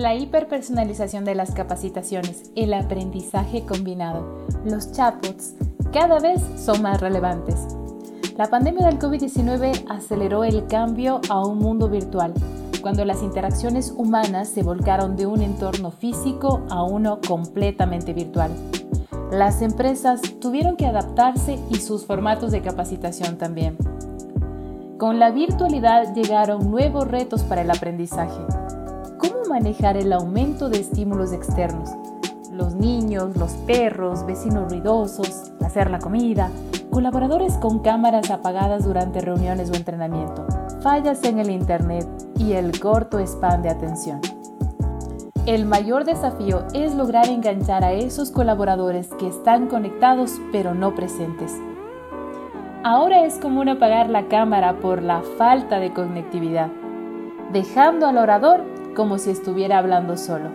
La hiperpersonalización de las capacitaciones, el aprendizaje combinado, los chatbots cada vez son más relevantes. La pandemia del COVID-19 aceleró el cambio a un mundo virtual, cuando las interacciones humanas se volcaron de un entorno físico a uno completamente virtual. Las empresas tuvieron que adaptarse y sus formatos de capacitación también. Con la virtualidad llegaron nuevos retos para el aprendizaje. ¿Cómo manejar el aumento de estímulos externos? Los niños, los perros, vecinos ruidosos, hacer la comida, colaboradores con cámaras apagadas durante reuniones o entrenamiento, fallas en el Internet y el corto span de atención. El mayor desafío es lograr enganchar a esos colaboradores que están conectados pero no presentes. Ahora es común apagar la cámara por la falta de conectividad, dejando al orador como si estuviera hablando solo.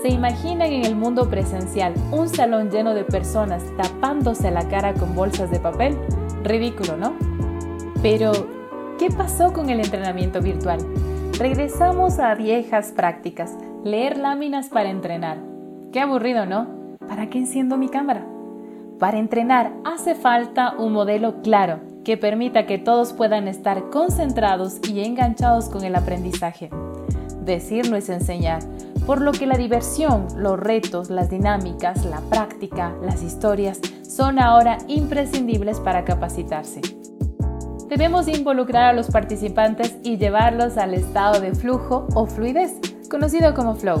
¿Se imaginan en el mundo presencial un salón lleno de personas tapándose la cara con bolsas de papel? Ridículo, ¿no? Pero, ¿qué pasó con el entrenamiento virtual? Regresamos a viejas prácticas, leer láminas para entrenar. Qué aburrido, ¿no? ¿Para qué enciendo mi cámara? Para entrenar hace falta un modelo claro que permita que todos puedan estar concentrados y enganchados con el aprendizaje. Decir no es enseñar, por lo que la diversión, los retos, las dinámicas, la práctica, las historias son ahora imprescindibles para capacitarse. Debemos involucrar a los participantes y llevarlos al estado de flujo o fluidez, conocido como flow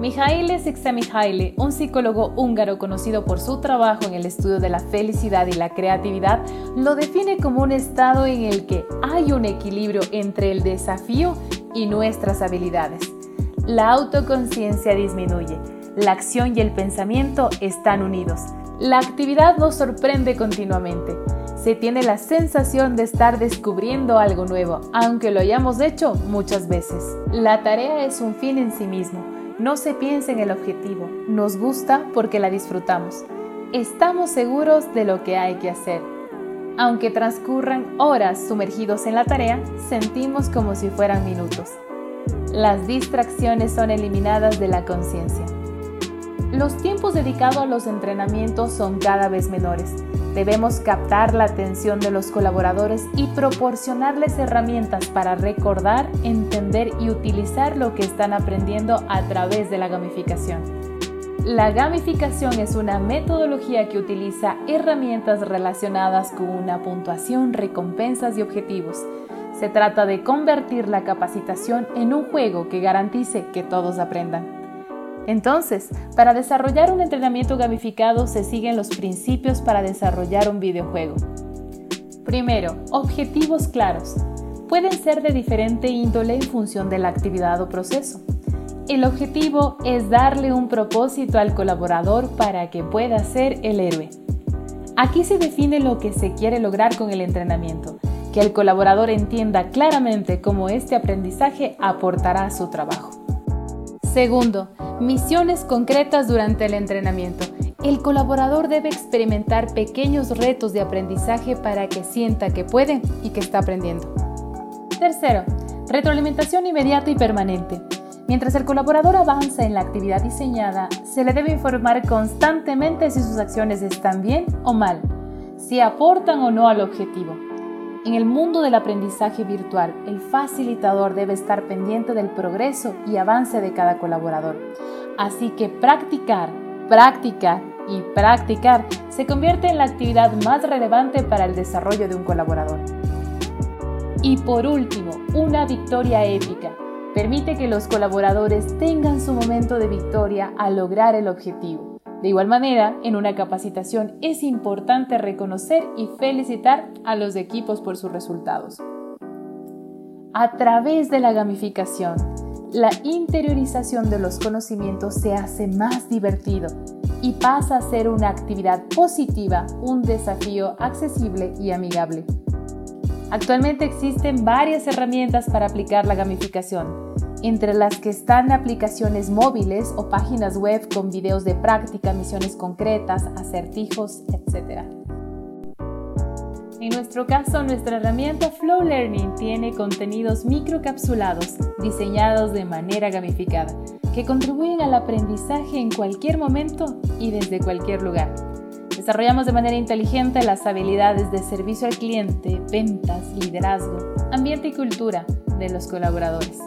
Mihaile Csikszentmihalyi, un psicólogo húngaro conocido por su trabajo en el estudio de la felicidad y la creatividad, lo define como un estado en el que hay un equilibrio entre el desafío y nuestras habilidades. La autoconciencia disminuye, la acción y el pensamiento están unidos. La actividad nos sorprende continuamente. Se tiene la sensación de estar descubriendo algo nuevo, aunque lo hayamos hecho muchas veces. La tarea es un fin en sí mismo no se piensa en el objetivo, nos gusta porque la disfrutamos. Estamos seguros de lo que hay que hacer. Aunque transcurran horas sumergidos en la tarea, sentimos como si fueran minutos. Las distracciones son eliminadas de la conciencia. Los tiempos dedicados a los entrenamientos son cada vez menores Debemos captar la atención de los colaboradores y proporcionarles herramientas para recordar, entender y utilizar lo que están aprendiendo a través de la gamificación. La gamificación es una metodología que utiliza herramientas relacionadas con una puntuación, recompensas y objetivos. Se trata de convertir la capacitación en un juego que garantice que todos aprendan. Entonces, para desarrollar un entrenamiento gamificado se siguen los principios para desarrollar un videojuego. Primero, objetivos claros. Pueden ser de diferente índole en función de la actividad o proceso. El objetivo es darle un propósito al colaborador para que pueda ser el héroe. Aquí se define lo que se quiere lograr con el entrenamiento, que el colaborador entienda claramente cómo este aprendizaje aportará a su trabajo. Segundo, Misiones concretas durante el entrenamiento. El colaborador debe experimentar pequeños retos de aprendizaje para que sienta que puede y que está aprendiendo. Tercero, retroalimentación inmediata y permanente. Mientras el colaborador avanza en la actividad diseñada, se le debe informar constantemente si sus acciones están bien o mal, si aportan o no al objetivo. En el mundo del aprendizaje virtual, el facilitador debe estar pendiente del progreso y avance de cada colaborador. Así que practicar, practicar y practicar se convierte en la actividad más relevante para el desarrollo de un colaborador. Y por último, una victoria épica. Permite que los colaboradores tengan su momento de victoria al lograr el objetivo. De igual manera, en una capacitación es importante reconocer y felicitar a los equipos por sus resultados. A través de la gamificación, la interiorización de los conocimientos se hace más divertido y pasa a ser una actividad positiva, un desafío accesible y amigable. Actualmente existen varias herramientas para aplicar la gamificación, entre las que están aplicaciones móviles o páginas web con videos de práctica, misiones concretas, acertijos, etc. En nuestro caso, nuestra herramienta Flow Learning tiene contenidos microcapsulados diseñados de manera gamificada que contribuyen al aprendizaje en cualquier momento y desde cualquier lugar. Desarrollamos de manera inteligente las habilidades de servicio al cliente, ventas, liderazgo, ambiente y cultura de los colaboradores.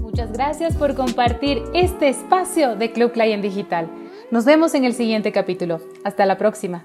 Muchas gracias por compartir este espacio de Club Client Digital. Nos vemos en el siguiente capítulo. Hasta la próxima.